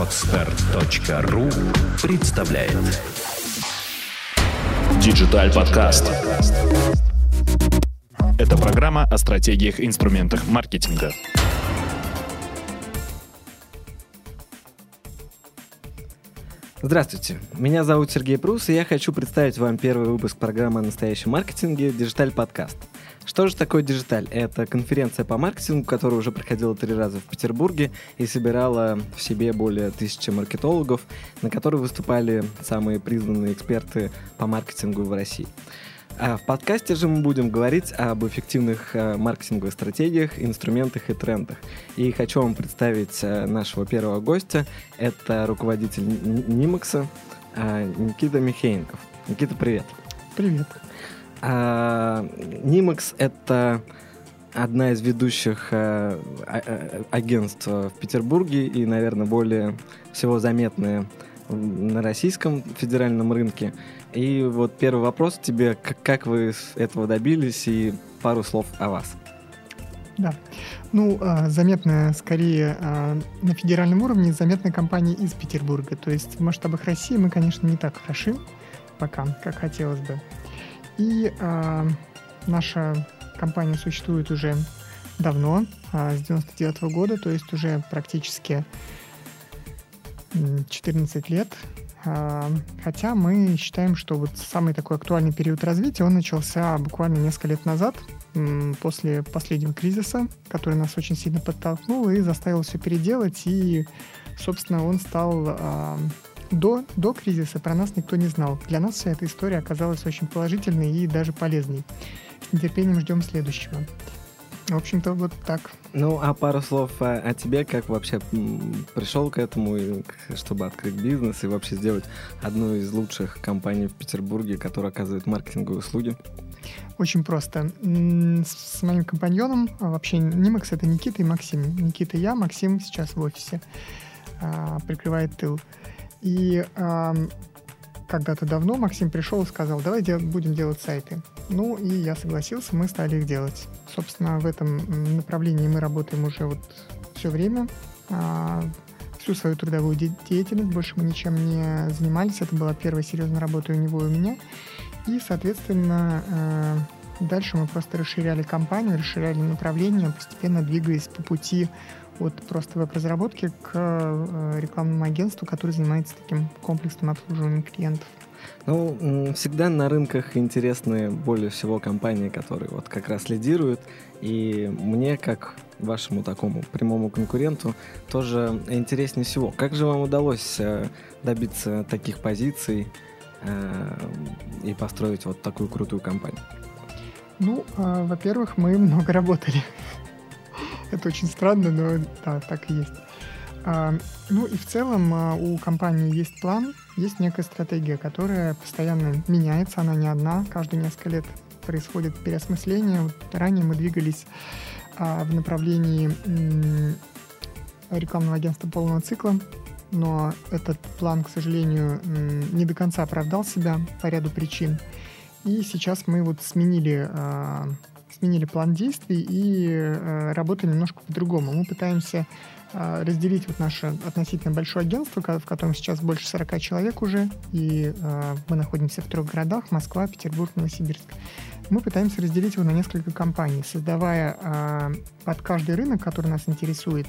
Отстар.ру представляет Digital подкаст. Это программа о стратегиях и инструментах маркетинга. Здравствуйте, меня зовут Сергей Прус, и я хочу представить вам первый выпуск программы о настоящем маркетинге «Digital подкаст». Что же такое «Digital»? Это конференция по маркетингу, которая уже проходила три раза в Петербурге и собирала в себе более тысячи маркетологов, на которой выступали самые признанные эксперты по маркетингу в России. А в подкасте же мы будем говорить об эффективных э, маркетинговых стратегиях, инструментах и трендах. И хочу вам представить э, нашего первого гостя. Это руководитель Нимакса э, Никита Михеенков. Никита, привет. Привет. А, это одна из ведущих а, а, агентств в Петербурге и, наверное, более всего заметная на российском федеральном рынке. И вот первый вопрос тебе, как, как вы этого добились и пару слов о вас. Да. Ну, заметная скорее на федеральном уровне, заметная компания из Петербурга. То есть в масштабах России мы, конечно, не так хороши пока, как хотелось бы. И наша компания существует уже давно, с 99 -го года, то есть уже практически 14 лет. Хотя мы считаем, что вот самый такой актуальный период развития, он начался буквально несколько лет назад, после последнего кризиса, который нас очень сильно подтолкнул и заставил все переделать. И, собственно, он стал до, до кризиса про нас никто не знал. Для нас вся эта история оказалась очень положительной и даже полезной. С нетерпением ждем следующего. В общем-то, вот так. Ну, а пару слов о, о тебе, как вообще пришел к этому, чтобы открыть бизнес и вообще сделать одну из лучших компаний в Петербурге, которая оказывает маркетинговые услуги? Очень просто. С моим компаньоном, а вообще Нимакс это Никита и Максим. Никита и я, Максим сейчас в офисе, а, прикрывает тыл. И когда-то давно Максим пришел и сказал, давай дел- будем делать сайты. Ну, и я согласился, мы стали их делать. Собственно, в этом направлении мы работаем уже вот все время. А, всю свою трудовую де- деятельность, больше мы ничем не занимались. Это была первая серьезная работа у него и у меня. И, соответственно, э, дальше мы просто расширяли компанию, расширяли направление, постепенно двигаясь по пути от просто веб-разработки к э, рекламному агентству, которое занимается таким комплексным обслуживанием клиентов. Ну, всегда на рынках интересны более всего компании, которые вот как раз лидируют. И мне, как вашему такому прямому конкуренту, тоже интереснее всего. Как же вам удалось э, добиться таких позиций э, и построить вот такую крутую компанию? Ну, во-первых, мы много работали. Это очень странно, но да, так и есть. А, ну и в целом а, у компании есть план, есть некая стратегия, которая постоянно меняется, она не одна, каждые несколько лет происходит переосмысление. Вот ранее мы двигались а, в направлении рекламного агентства полного цикла, но этот план, к сожалению, не до конца оправдал себя по ряду причин. И сейчас мы вот сменили сменили план действий и э, работаем немножко по-другому. Мы пытаемся э, разделить вот наше относительно большое агентство, в котором сейчас больше 40 человек уже, и э, мы находимся в трех городах, Москва, Петербург, Новосибирск. Мы пытаемся разделить его на несколько компаний, создавая э, под каждый рынок, который нас интересует,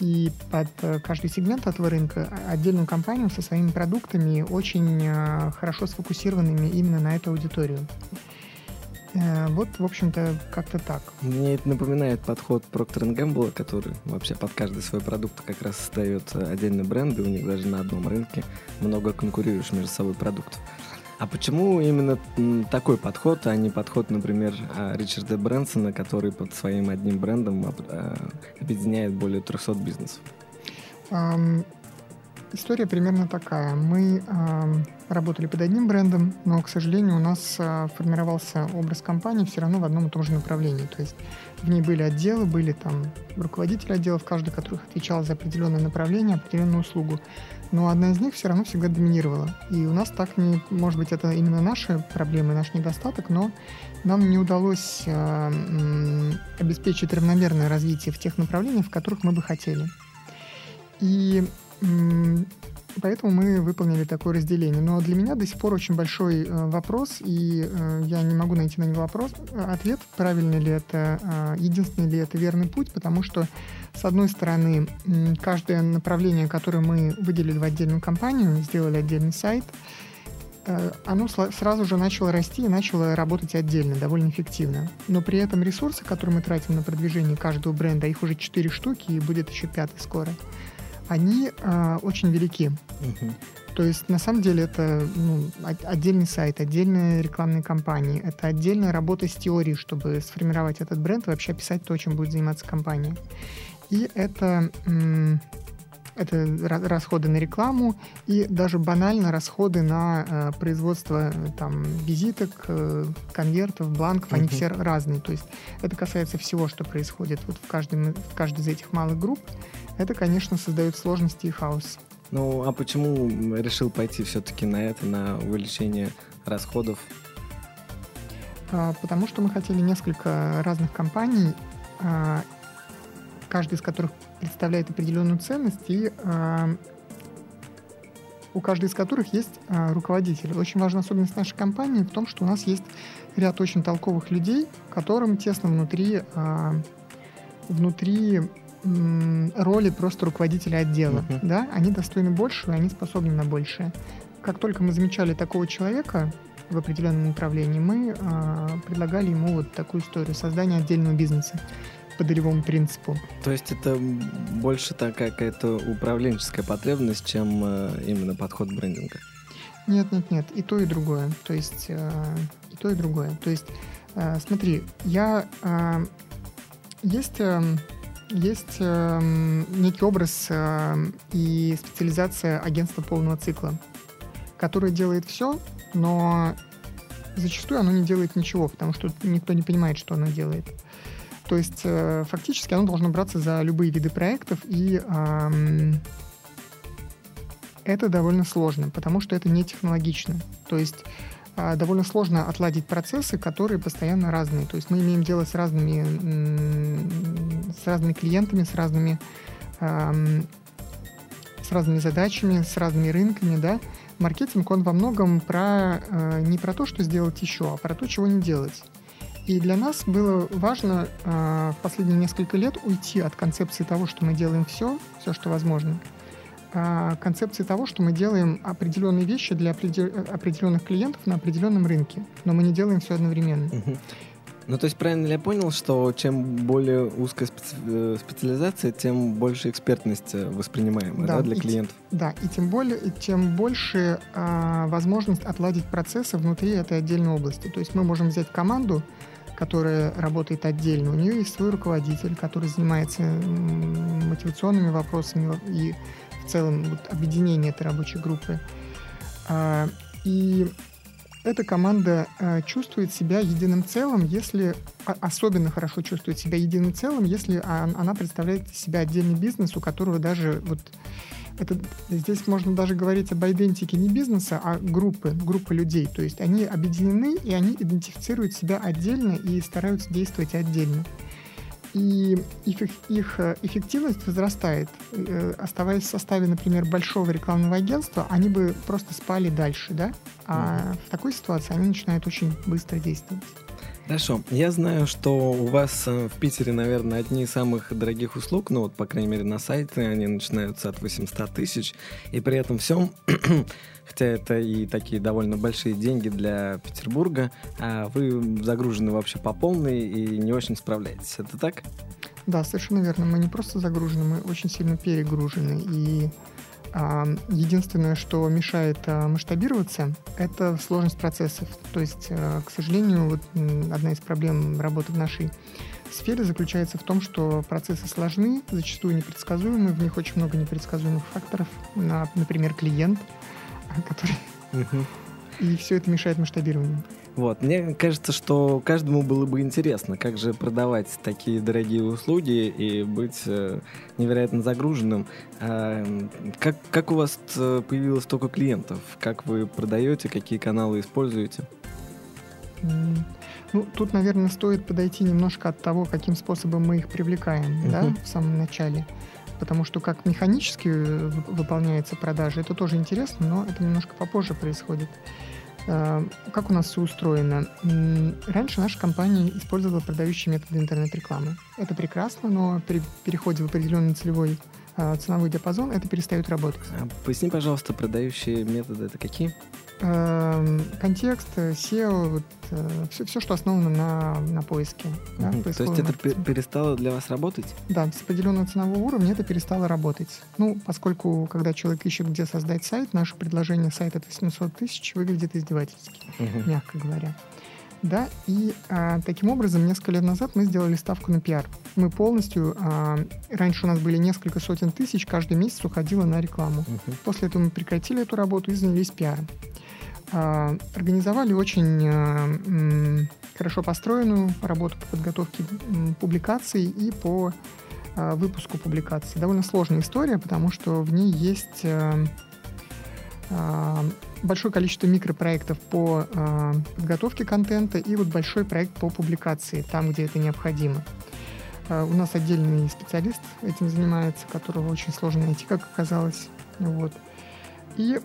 и под э, каждый сегмент этого рынка отдельную компанию со своими продуктами, очень э, хорошо сфокусированными именно на эту аудиторию. Э, вот, в общем-то, как-то так. Мне это напоминает подход Procter Gamble, который вообще под каждый свой продукт как раз создает э, отдельный бренд, и у них даже на одном рынке много конкурирующих между собой продуктов. А почему именно такой подход, а не подход, например, а, Ричарда Брэнсона, который под своим одним брендом э, объединяет более 300 бизнесов? История примерно такая. Мы э, работали под одним брендом, но, к сожалению, у нас э, формировался образ компании все равно в одном и том же направлении. То есть в ней были отделы, были там руководители отделов, каждый которых отвечал за определенное направление, определенную услугу. Но одна из них все равно всегда доминировала. И у нас так не... Может быть, это именно наши проблемы, наш недостаток, но нам не удалось э, обеспечить равномерное развитие в тех направлениях, в которых мы бы хотели. И Поэтому мы выполнили такое разделение. Но для меня до сих пор очень большой э, вопрос, и э, я не могу найти на него вопрос, ответ, правильно ли это, э, единственный ли это верный путь, потому что, с одной стороны, каждое направление, которое мы выделили в отдельную компанию, сделали отдельный сайт, оно сразу же начало расти и начало работать отдельно, довольно эффективно. Но при этом ресурсы, которые мы тратим на продвижение каждого бренда, их уже 4 штуки и будет еще пятый скоро, они э, очень велики. Угу. То есть, на самом деле, это ну, отдельный сайт, отдельные рекламные кампании, это отдельная работа с теорией, чтобы сформировать этот бренд и вообще описать то, чем будет заниматься компания. И это, это расходы на рекламу и даже банально расходы на э, производство там, визиток, э, конвертов, бланков, они все разные. То есть это касается всего, что происходит вот в, каждом, в каждой из этих малых групп это, конечно, создает сложности и хаос. Ну, а почему решил пойти все-таки на это, на увеличение расходов? А, потому что мы хотели несколько разных компаний, каждая из которых представляет определенную ценность, и а, у каждой из которых есть а, руководитель. Очень важная особенность нашей компании в том, что у нас есть ряд очень толковых людей, которым тесно внутри, а, внутри роли просто руководителя отдела. Uh-huh. Да? Они достойны большего, они способны на большее. Как только мы замечали такого человека в определенном направлении, мы э, предлагали ему вот такую историю создания отдельного бизнеса по долевому принципу. То есть это больше такая какая-то управленческая потребность, чем э, именно подход брендинга? Нет, нет, нет, и то, и другое. То есть э, и то, и другое. То есть, э, смотри, я... Есть... Есть некий образ и специализация агентства полного цикла, которое делает все, но зачастую оно не делает ничего, потому что никто не понимает, что оно делает. То есть э, фактически оно должно браться за любые виды проектов, и э, это довольно сложно, потому что это не технологично. То есть а, довольно сложно отладить процессы, которые постоянно разные. То есть мы имеем дело с разными, с разными клиентами, с разными, с разными задачами, с разными рынками, да. Маркетинг, он во многом про, а, не про то, что сделать еще, а про то, чего не делать. И для нас было важно в последние несколько лет уйти от концепции того, что мы делаем все, все, что возможно, а, концепции того, что мы делаем определенные вещи для определенных клиентов на определенном рынке, но мы не делаем все одновременно. Ну, то есть правильно ли я понял, что чем более узкая специ... Э, специализация, тем больше экспертность э, воспринимаемая да, да, для клиентов? Т... Да, и тем более, и тем больше а, возможность отладить процессы внутри этой отдельной области. То есть мы можем взять команду, которая работает отдельно. У нее есть свой руководитель, который занимается мотивационными вопросами и в целом вот, объединение этой рабочей группы. А, и эта команда а, чувствует себя единым целым, если а, особенно хорошо чувствует себя единым целым, если она представляет себя отдельный бизнес, у которого даже вот это, здесь можно даже говорить об идентике не бизнеса, а группы, группы людей. То есть они объединены, и они идентифицируют себя отдельно и стараются действовать отдельно и их, их э, эффективность возрастает. Э, оставаясь в составе, например, большого рекламного агентства, они бы просто спали дальше, да? А mm-hmm. в такой ситуации они начинают очень быстро действовать. Хорошо. Я знаю, что у вас э, в Питере, наверное, одни из самых дорогих услуг, ну вот, по крайней мере, на сайте они начинаются от 800 тысяч, и при этом всем, хотя это и такие довольно большие деньги для Петербурга, а вы загружены вообще по полной и не очень справляетесь. Это так? Да, совершенно верно. Мы не просто загружены, мы очень сильно перегружены. И Единственное, что мешает а, масштабироваться, это сложность процессов. То есть, а, к сожалению, вот одна из проблем работы в нашей сфере заключается в том, что процессы сложны, зачастую непредсказуемы, в них очень много непредсказуемых факторов. Например, клиент, который... И все это мешает масштабированию. Вот. Мне кажется, что каждому было бы интересно, как же продавать такие дорогие услуги и быть э, невероятно загруженным. А, как, как у вас э, появилось столько клиентов? Как вы продаете, какие каналы используете? Ну, тут, наверное, стоит подойти немножко от того, каким способом мы их привлекаем, uh-huh. да, в самом начале. потому что как механически э, выполняется продажа, это тоже интересно, но это немножко попозже происходит. Э, как у нас все устроено? Раньше наша компания использовала продающие методы интернет-рекламы. Это прекрасно, но при переходе в определенный целевой э, ценовой диапазон это перестает работать. А поясни, пожалуйста, продающие методы это какие? Эм, контекст, SEO, вот, все, все, что основано на, на поиске. Да, То есть это перестало для вас работать? Да, с определенного ценового уровня это перестало работать. Ну, поскольку, когда человек ищет, где создать сайт, наше предложение сайта от 800 тысяч выглядит издевательски, угу. мягко говоря. Да, и а, таким образом несколько лет назад мы сделали ставку на пиар. Мы полностью, а, раньше у нас были несколько сотен тысяч, каждый месяц уходило на рекламу. Uh-huh. После этого мы прекратили эту работу и занялись пиаром. А, организовали очень а, хорошо построенную работу по подготовке публикаций и по а, выпуску публикаций. Довольно сложная история, потому что в ней есть большое количество микропроектов по подготовке контента и вот большой проект по публикации, там, где это необходимо. У нас отдельный специалист этим занимается, которого очень сложно найти, как оказалось. Вот. И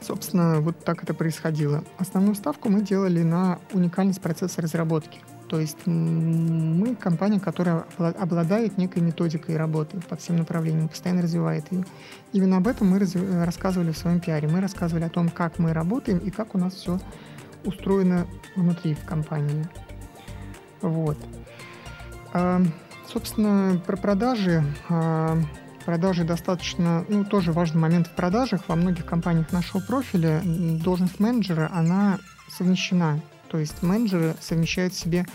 Собственно, вот так это происходило. Основную ставку мы делали на уникальность процесса разработки. То есть мы компания, которая обладает некой методикой работы по всем направлениям, постоянно развивает ее. Именно об этом мы рассказывали в своем пиаре. Мы рассказывали о том, как мы работаем и как у нас все устроено внутри в компании. Вот. А, собственно, про продажи. А, продажи достаточно, ну, тоже важный момент в продажах. Во многих компаниях нашего профиля должность менеджера, она совмещена. То есть менеджеры совмещают в себе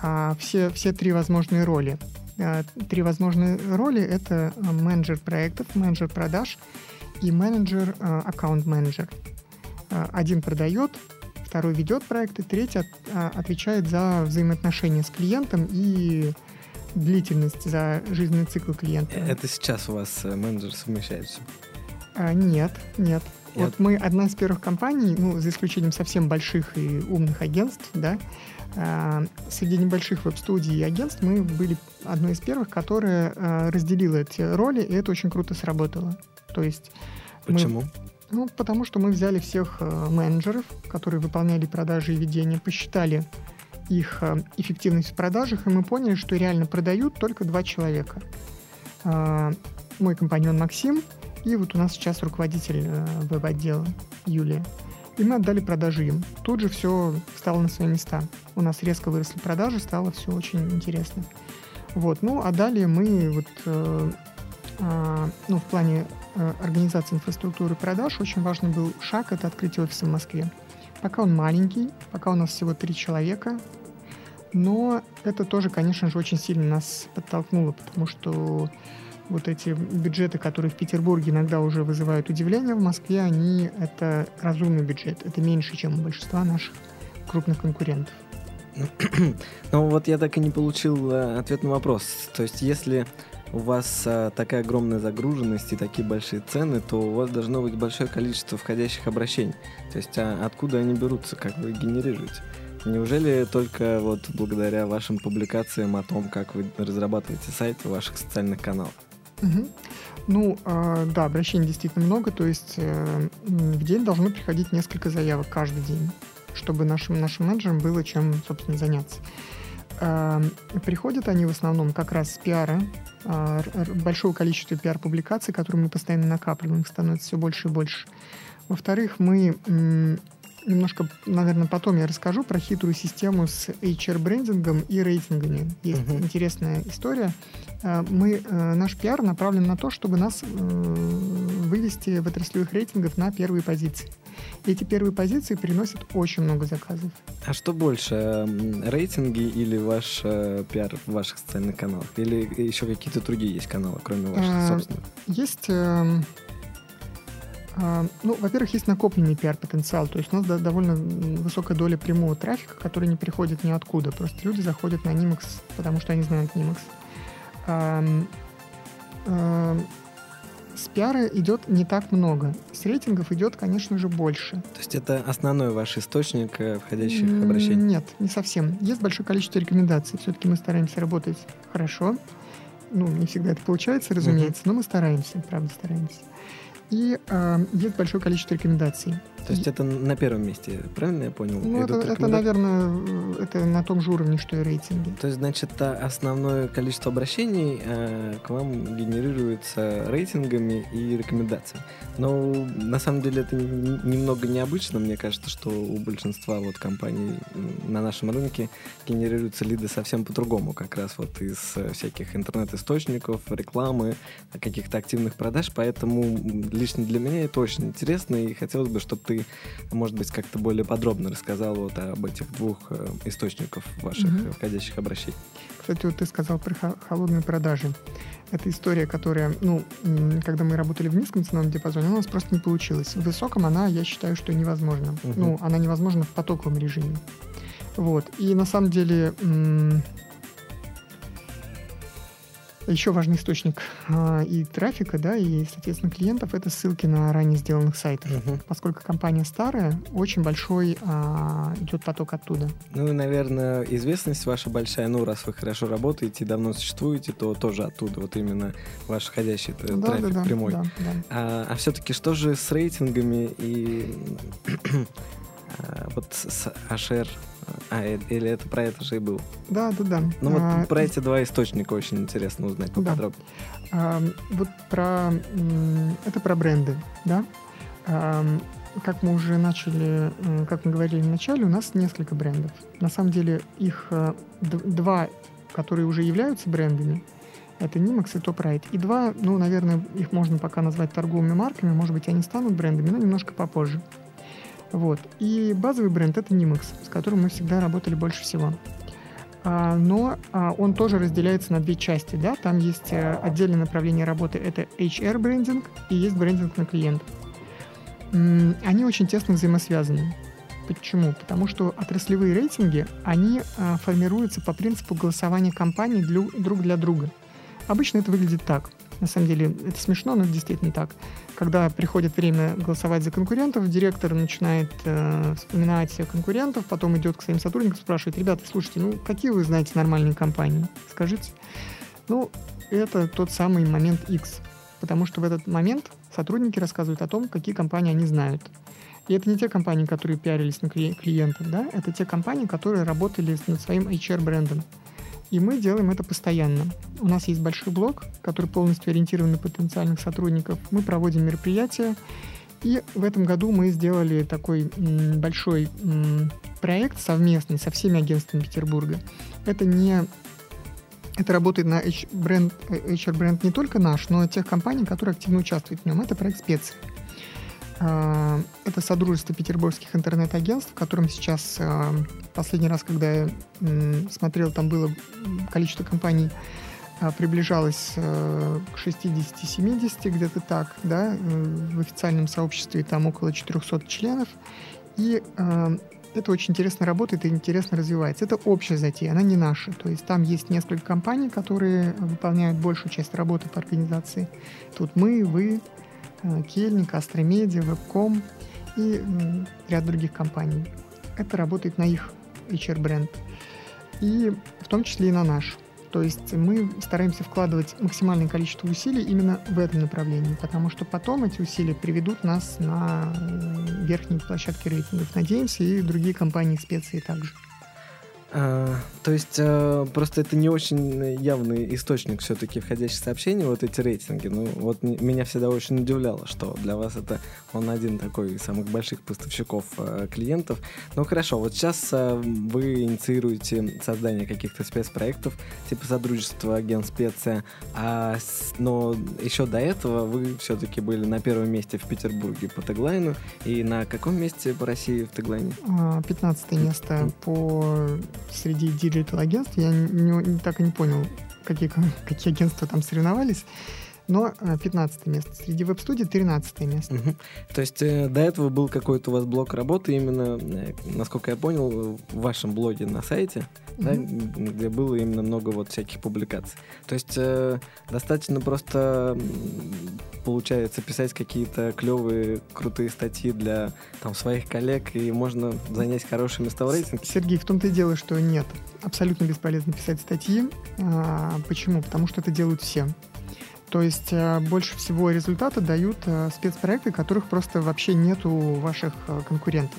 а, все, все три возможные роли. А, три возможные роли — это менеджер проектов, менеджер продаж и менеджер а, аккаунт-менеджер. А, один продает, второй ведет проекты, третий от, а, отвечает за взаимоотношения с клиентом и длительность за жизненный цикл клиента. Это сейчас у вас э, менеджер совмещается? А, нет, нет. Я... Вот мы одна из первых компаний, ну, за исключением совсем больших и умных агентств, да, а, среди небольших веб-студий и агентств мы были одной из первых, которая а, разделила эти роли, и это очень круто сработало. То есть Почему? Мы, ну, потому что мы взяли всех а, менеджеров, которые выполняли продажи и ведения, посчитали их э, эффективность в продажах, и мы поняли, что реально продают только два человека. А, мой компаньон Максим и вот у нас сейчас руководитель э, веб-отдела Юлия. И мы отдали продажи им. Тут же все стало на свои места. У нас резко выросли продажи, стало все очень интересно. Вот, ну, а далее мы вот, э, э, ну, в плане э, организации инфраструктуры продаж очень важный был шаг, это открытие офиса в Москве. Пока он маленький, пока у нас всего три человека, но это тоже, конечно же, очень сильно нас подтолкнуло, потому что вот эти бюджеты, которые в Петербурге иногда уже вызывают удивление, в Москве они это разумный бюджет. Это меньше, чем у большинства наших крупных конкурентов. Ну вот я так и не получил э, ответ на вопрос. То есть если у вас а, такая огромная загруженность и такие большие цены, то у вас должно быть большое количество входящих обращений. То есть а откуда они берутся, как вы генерируете? Неужели только вот благодаря вашим публикациям о том, как вы разрабатываете сайт ваших социальных каналах? Угу. Ну, э, да, обращений действительно много, то есть э, в день должно приходить несколько заявок каждый день, чтобы нашим, нашим менеджерам было чем, собственно, заняться. Э, приходят они в основном как раз с пиара, большого количества пиар-публикаций, которые мы постоянно накапливаем, их становится все больше и больше. Во-вторых, мы немножко, наверное, потом я расскажу про хитрую систему с HR-брендингом и рейтингами. Есть uh-huh. интересная история. Э, мы, э, наш пиар направлен на то, чтобы нас э, вывести в отраслевых рейтингов на первые позиции. Эти первые позиции приносят очень много заказов. А что больше, рейтинги или ваш пиар в ваших социальных каналах? Или еще какие-то другие есть каналы, кроме ваших собственных? Есть эм, а, ну, во-первых, есть накопленный пиар-потенциал, то есть у нас довольно высокая доля прямого трафика, который не приходит ниоткуда. Просто люди заходят на Nimax, потому что они знают Nimax. С пиара идет не так много. С рейтингов идет, конечно же, больше. То есть это основной ваш источник э, входящих обращений? Нет, не совсем. Есть большое количество рекомендаций. Все-таки мы стараемся работать хорошо. ну, не всегда это получается, разумеется, но мы стараемся, правда стараемся. И э, есть большое количество рекомендаций. То есть это на первом месте, правильно я понял? Ну, это, это, наверное, это на том же уровне, что и рейтинги. То есть, значит, основное количество обращений э, к вам генерируется рейтингами и рекомендациями. Но на самом деле это немного необычно. Мне кажется, что у большинства вот компаний на нашем рынке генерируются лиды совсем по-другому, как раз вот из э, всяких интернет-источников, рекламы, каких-то активных продаж. Поэтому лично для меня это очень интересно, и хотелось бы, чтобы ты, может быть, как-то более подробно рассказал вот об этих двух э, источниках ваших mm-hmm. входящих обращений. Кстати, вот ты сказал про холодные продажи. Это история, которая, ну, когда мы работали в низком ценовом диапазоне, у нас просто не получилась. В высоком она, я считаю, что невозможна. Uh-huh. Ну, она невозможна в потоковом режиме. Вот. И на самом деле еще важный источник а, и трафика, да, и, соответственно, клиентов — это ссылки на ранее сделанных сайтах. Угу. Поскольку компания старая, очень большой а, идет поток оттуда. Ну и, наверное, известность ваша большая, ну, раз вы хорошо работаете и давно существуете, то тоже оттуда, вот именно ваш входящий да, трафик да, да, прямой. Да, да. А, а все-таки что же с рейтингами и а, вот с HR а, или это про это же и был? Да, да, да. Ну вот а, про эти два источника очень интересно узнать поподробнее. Да. А, вот про... Это про бренды, да? А, как мы уже начали, как мы говорили в начале, у нас несколько брендов. На самом деле их э, два, которые уже являются брендами, это Nimax и TopRight. И два, ну, наверное, их можно пока назвать торговыми марками, может быть, они станут брендами, но немножко попозже. Вот. И базовый бренд — это Nimax, с которым мы всегда работали больше всего. А, но а, он тоже разделяется на две части. Да? Там есть а, отдельное направление работы — это HR-брендинг и есть брендинг на клиент. Они очень тесно взаимосвязаны. Почему? Потому что отраслевые рейтинги, они а, формируются по принципу голосования компаний друг для друга. Обычно это выглядит так. На самом деле это смешно, но это действительно так. Когда приходит время голосовать за конкурентов, директор начинает э, вспоминать конкурентов, потом идет к своим сотрудникам, спрашивает, ребята, слушайте, ну какие вы знаете нормальные компании? Скажите. Ну, это тот самый момент X, потому что в этот момент сотрудники рассказывают о том, какие компании они знают. И это не те компании, которые пиарились на клиентов, да, это те компании, которые работали над своим HR-брендом. И мы делаем это постоянно. У нас есть большой блок, который полностью ориентирован на потенциальных сотрудников. Мы проводим мероприятия. И в этом году мы сделали такой большой проект совместный со всеми агентствами Петербурга. Это не это работает на HR-бренд, HR-бренд не только наш, но и тех компаний, которые активно участвуют в нем. Это проект специи. А, это Содружество петербургских интернет-агентств, в котором сейчас а, последний раз, когда я смотрел, там было количество компаний а, приближалось к 60-70, где-то так, да, в официальном сообществе там около 400 членов, и это очень интересно работает и интересно развивается. Это общая затея, она не наша. То есть там есть несколько компаний, которые выполняют большую часть работы по организации. Тут мы, вы, Э, Кельник, Астромедиа, Вебком и ряд других компаний. Это работает на их HR-бренд. И в том числе и на наш. То есть мы стараемся вкладывать максимальное количество усилий именно в этом направлении, потому что потом эти усилия приведут нас на верхние площадки рейтингов. Надеемся, и другие компании специи также. А, то есть а, просто это не очень явный источник все-таки входящих сообщений, вот эти рейтинги. Ну, вот меня всегда очень удивляло, что для вас это он один такой из самых больших поставщиков а, клиентов. Ну хорошо, вот сейчас а, вы инициируете создание каких-то спецпроектов, типа сотрудничества агентств специя, а, но еще до этого вы все-таки были на первом месте в Петербурге по Tagline у, и на каком месте по России в Tagline? 15 место по среди digital агентств. Я не, не, так и не понял, какие, какие агентства там соревновались. Но 15 место. Среди веб-студий 13 место. Угу. То есть э, до этого был какой-то у вас блок работы именно, э, насколько я понял, в вашем блоге на сайте, угу. да, где было именно много вот всяких публикаций. То есть э, достаточно просто получается писать какие-то клевые, крутые статьи для там, своих коллег, и можно занять хорошие места в рейтинге. Сергей, в том-то и дело, что нет. Абсолютно бесполезно писать статьи. А, почему? Потому что это делают все. То есть а, больше всего результата дают а, спецпроекты, которых просто вообще нет у ваших а, конкурентов.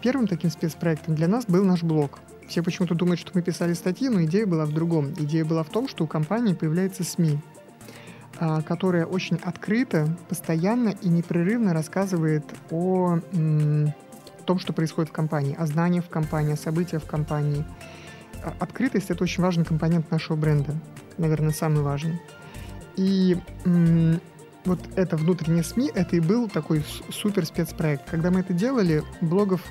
Первым таким спецпроектом для нас был наш блог. Все почему-то думают, что мы писали статьи, но идея была в другом. Идея была в том, что у компании появляется СМИ, которая очень открыто, постоянно и непрерывно рассказывает о том, что происходит в компании, о знаниях в компании, о событиях в компании. Открытость — это очень важный компонент нашего бренда, наверное, самый важный. И вот это внутренние СМИ, это и был такой супер спецпроект. Когда мы это делали, блогов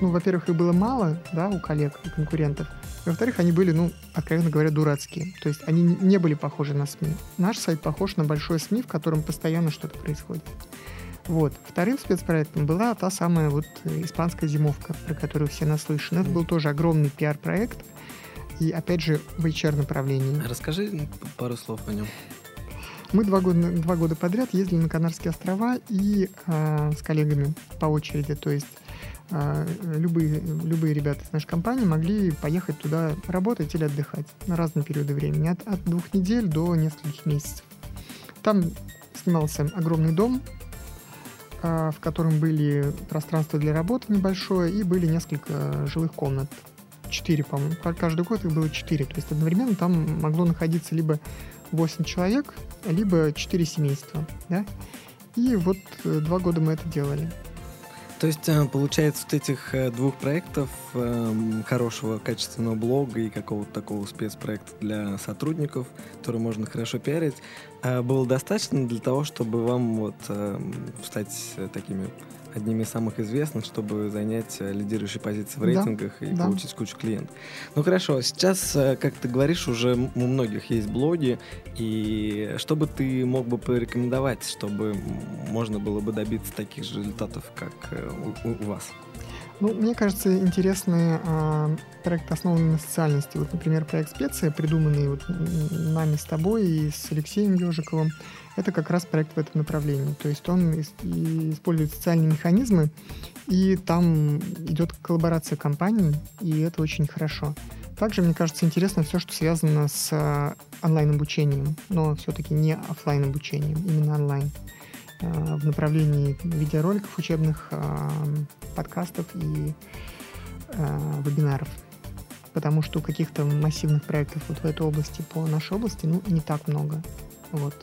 ну, во-первых, их было мало, да, у коллег и конкурентов. Во-вторых, они были, ну, откровенно говоря, дурацкие. То есть они не были похожи на СМИ. Наш сайт похож на большой СМИ, в котором постоянно что-то происходит. Вот. Вторым спецпроектом была та самая вот испанская зимовка, про которую все наслышаны. Это был тоже огромный пиар-проект. И, опять же, в HR-направлении. Расскажи пару слов о нем. Мы два года, два года подряд ездили на Канарские острова и э, с коллегами по очереди. То есть а, любые, любые ребята из нашей компании могли поехать туда работать или отдыхать на разные периоды времени, от, от двух недель до нескольких месяцев. Там снимался огромный дом, а, в котором были пространство для работы небольшое и были несколько жилых комнат. Четыре, по-моему. Каждый год их было четыре. То есть одновременно там могло находиться либо 8 человек, либо 4 семейства. Да? И вот э, два года мы это делали. То есть, э, получается, вот этих э, двух проектов, эм, хорошего качественного блога и какого-то такого спецпроекта для сотрудников, который можно хорошо пиарить, было достаточно для того, чтобы вам вот эм, стать такими одними из самых известных, чтобы занять э, лидирующие позиции в рейтингах да, и да. получить кучу клиентов. Ну хорошо, сейчас, э, как ты говоришь, уже у многих есть блоги, и что бы ты мог бы порекомендовать, чтобы можно было бы добиться таких же результатов, как э, у, у вас? Ну, мне кажется, интересные э, проекты основаны на социальности. Вот, например, проект «Специя», придуманный вот нами с тобой и с Алексеем Ежиковым, это как раз проект в этом направлении. То есть он использует социальные механизмы, и там идет коллаборация компаний, и это очень хорошо. Также, мне кажется, интересно все, что связано с а, онлайн-обучением, но все-таки не офлайн обучением именно онлайн а, в направлении видеороликов учебных, а, подкастов и вебинаров. Потому что каких-то массивных проектов вот в этой области, по нашей области, ну, не так много. Вот.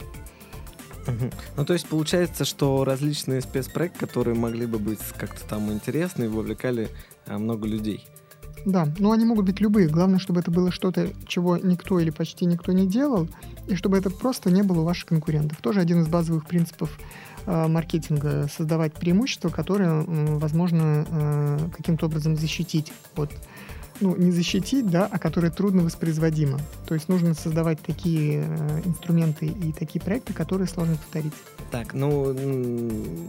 Ну, то есть получается, что различные спецпроекты, которые могли бы быть как-то там интересны, вовлекали а, много людей. Да, но они могут быть любые. Главное, чтобы это было что-то, чего никто или почти никто не делал, и чтобы это просто не было у ваших конкурентов. Тоже один из базовых принципов э, маркетинга — создавать преимущества, которые, э, возможно, э, каким-то образом защитить от ну, не защитить, да, а которые трудно воспроизводимы. То есть нужно создавать такие э, инструменты и такие проекты, которые сложно повторить. Так, ну,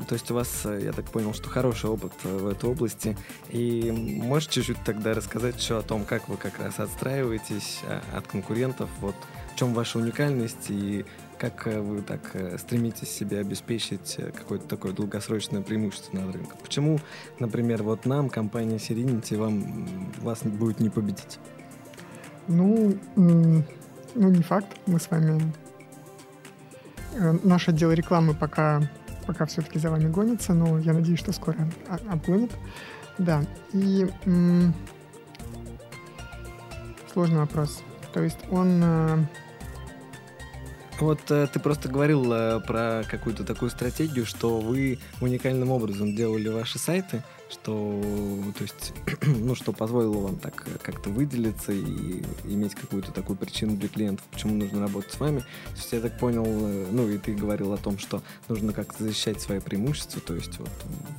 то есть у вас, э, я так понял, что хороший опыт э, в этой области. И можешь чуть-чуть тогда рассказать еще о том, как вы как раз отстраиваетесь э, от конкурентов, вот в чем ваша уникальность и как э, вы так э, стремитесь себе обеспечить э, какое-то такое долгосрочное преимущество на рынке? Почему, например, вот нам, компания Serenity, вам, вас будет не победить? Ну, ну, не факт. Мы с вами... Наш отдел рекламы пока, пока все-таки за вами гонится, но я надеюсь, что скоро обгонит. Да, и сложный вопрос. То есть он вот э, ты просто говорил э, про какую-то такую стратегию, что вы уникальным образом делали ваши сайты, что, то есть, ну, что позволило вам так как-то выделиться и иметь какую-то такую причину для клиентов, почему нужно работать с вами. То есть я так понял, э, ну, и ты говорил о том, что нужно как-то защищать свои преимущества, то есть вот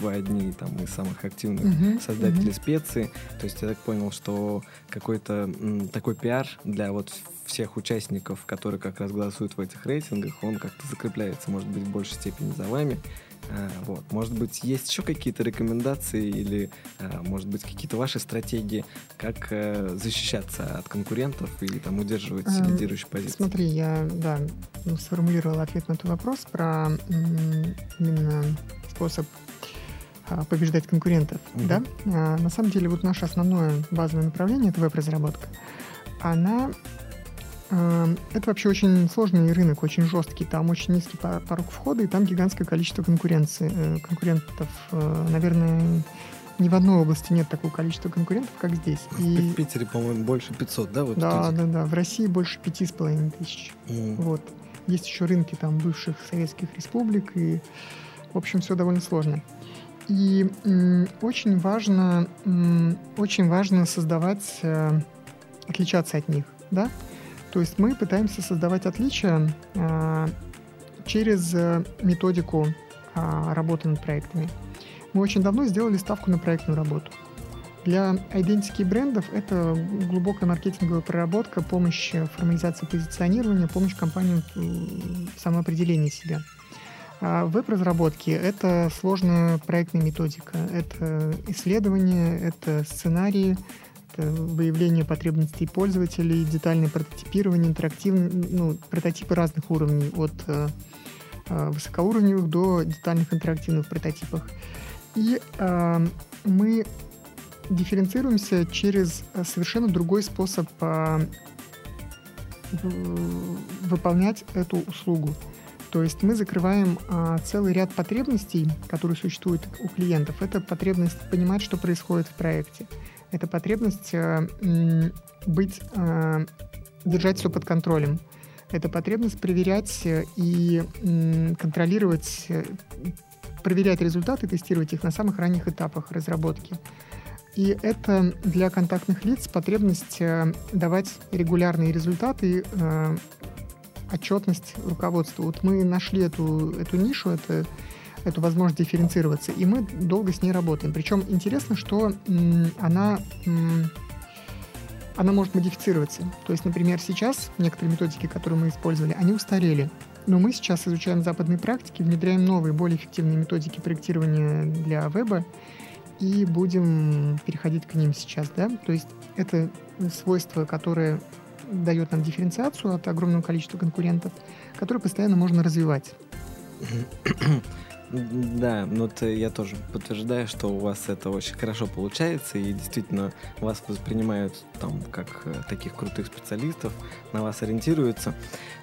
вы одни там из самых активных uh-huh, создателей uh-huh. специи. То есть я так понял, что какой-то м, такой пиар для вот всех участников, которые как раз голосуют в этих рейтингах, он как-то закрепляется, может быть, в большей степени за вами. А, вот. Может быть, есть еще какие-то рекомендации или, а, может быть, какие-то ваши стратегии, как э, защищаться от конкурентов или там удерживать эм, лидирующую позицию? Смотри, я да, ну, сформулировал ответ на этот вопрос про именно способ а, побеждать конкурентов. Mm-hmm. Да? На самом деле, вот наше основное базовое направление — это веб-разработка. Она это вообще очень сложный рынок, очень жесткий. Там очень низкий порог входа, и там гигантское количество конкуренции, э, конкурентов. Э, наверное, ни в одной области нет такого количества конкурентов, как здесь. И... В Питере, по-моему, больше 500, да? Вот да, да, да. В России больше пяти с половиной тысяч. Mm. Вот. Есть еще рынки там бывших советских республик, и, в общем, все довольно сложно. И очень важно, очень важно создавать, э, отличаться от них, да? То есть мы пытаемся создавать отличия а, через э, методику а, работы над проектами. Мы очень давно сделали ставку на проектную работу. Для идентики брендов это глубокая маркетинговая проработка, помощь в формализации позиционирования, помощь компаниям в самоопределении себя. А в веб-разработке это сложная проектная методика, это исследование, это сценарии, выявление потребностей пользователей, детальное прототипирование, интерактивные, ну, прототипы разных уровней, от э, э, высокоуровневых до детальных интерактивных прототипов. И э, мы дифференцируемся через совершенно другой способ э, выполнять эту услугу. То есть мы закрываем а, целый ряд потребностей, которые существуют у клиентов. Это потребность понимать, что происходит в проекте это потребность э, быть, э, держать все под контролем. Это потребность проверять э, и контролировать, проверять результаты, тестировать их на самых ранних этапах разработки. И это для контактных лиц потребность давать регулярные результаты, отчетность руководству. Вот мы нашли эту, эту нишу, это эту возможность дифференцироваться, и мы долго с ней работаем. Причем интересно, что она, она может модифицироваться. То есть, например, сейчас некоторые методики, которые мы использовали, они устарели. Но мы сейчас изучаем западные практики, внедряем новые, более эффективные методики проектирования для веба, и будем переходить к ним сейчас, да. То есть это свойство, которое дает нам дифференциацию от огромного количества конкурентов, которое постоянно можно развивать. Да, ну вот я тоже подтверждаю, что у вас это очень хорошо получается, и действительно вас воспринимают там как э, таких крутых специалистов, на вас ориентируются.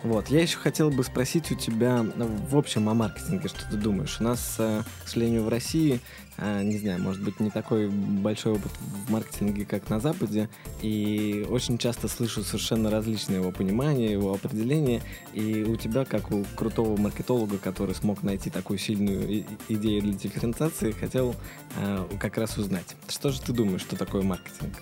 Вот, я еще хотел бы спросить у тебя в общем о маркетинге, что ты думаешь? У нас, э, к сожалению, в России не знаю, может быть, не такой большой опыт в маркетинге, как на Западе, и очень часто слышу совершенно различные его понимания, его определения, и у тебя, как у крутого маркетолога, который смог найти такую сильную идею для дифференциации, хотел а, как раз узнать, что же ты думаешь, что такое маркетинг?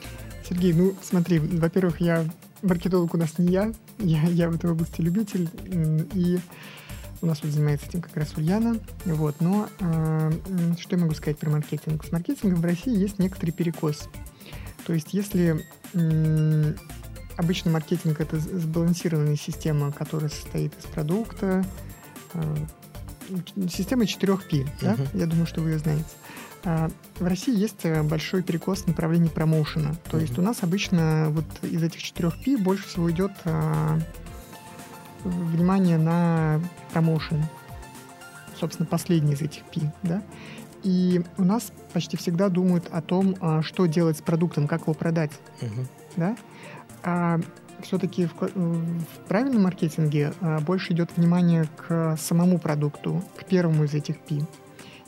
Сергей, ну смотри, во-первых, я маркетолог у нас не я, я, я в этой области любитель, и у нас вот занимается этим как раз Ульяна. Вот. Но э, что я могу сказать про маркетинг? С маркетингом в России есть некоторый перекос. То есть если э, обычно маркетинг это сбалансированная система, которая состоит из продукта, э, система 4P, uh-huh. да? Я думаю, что вы ее знаете. А в России есть э, большой перекос в направлении промоушена. То uh-huh. есть у нас обычно вот из этих 4P больше всего идет внимание на промоушен. Собственно, последний из этих P, да. И у нас почти всегда думают о том, а, что делать с продуктом, как его продать, uh-huh. да. А все-таки в, в правильном маркетинге а, больше идет внимание к самому продукту, к первому из этих P.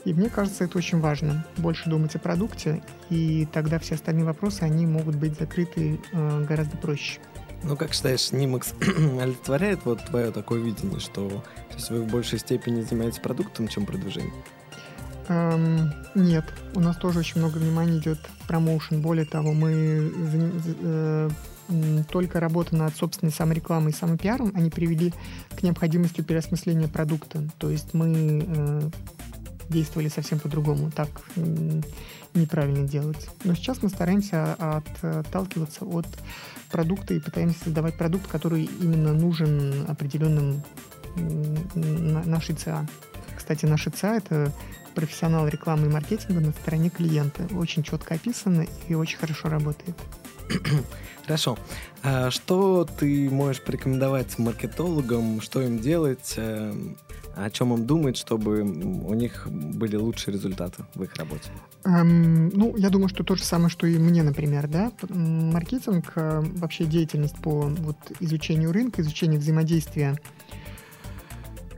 И мне кажется, это очень важно. Больше думать о продукте, и тогда все остальные вопросы, они могут быть закрыты э, гораздо проще. Ну, как считаешь, Нимакс олицетворяет вот твое такое видение, что то есть вы в большей степени занимаетесь продуктом, чем продвижением? Эм, нет, у нас тоже очень много внимания идет промоушен. Более того, мы э, только работа над собственной саморекламой и самопиаром, они привели к необходимости переосмысления продукта. То есть мы э, действовали совсем по-другому. Так неправильно делать. Но сейчас мы стараемся отталкиваться от продукта и пытаемся создавать продукт, который именно нужен определенным нашей ЦА. Кстати, наша ЦА — это профессионал рекламы и маркетинга на стороне клиента. Очень четко описано и очень хорошо работает. Хорошо. А что ты можешь порекомендовать маркетологам, что им делать, эм, о чем им думать, чтобы у них были лучшие результаты в их работе? Эм, ну, я думаю, что то же самое, что и мне, например, да. Маркетинг, э, вообще деятельность по вот, изучению рынка, изучению взаимодействия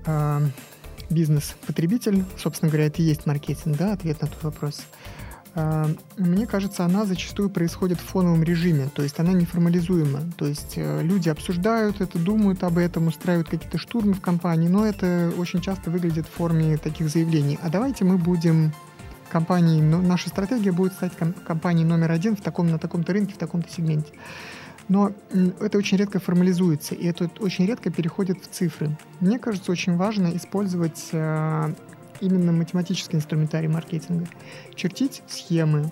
э, бизнес-потребитель, собственно говоря, это и есть маркетинг, да, ответ на этот вопрос. Мне кажется, она зачастую происходит в фоновом режиме, то есть она неформализуема. То есть э, люди обсуждают это, думают об этом, устраивают какие-то штурмы в компании, но это очень часто выглядит в форме таких заявлений. А давайте мы будем компанией, наша стратегия будет стать компанией номер один в таком, на таком-то рынке, в таком-то сегменте. Но это очень редко формализуется, и это очень редко переходит в цифры. Мне кажется, очень важно использовать э, именно математический инструментарий маркетинга. Чертить схемы,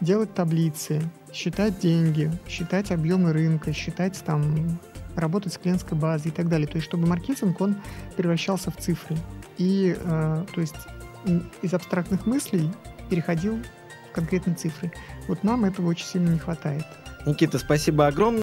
делать таблицы, считать деньги, считать объемы рынка, считать там работать с клиентской базой и так далее. То есть, чтобы маркетинг, он превращался в цифры. И, э, то есть, из абстрактных мыслей переходил в конкретные цифры. Вот нам этого очень сильно не хватает. Никита, спасибо огромное.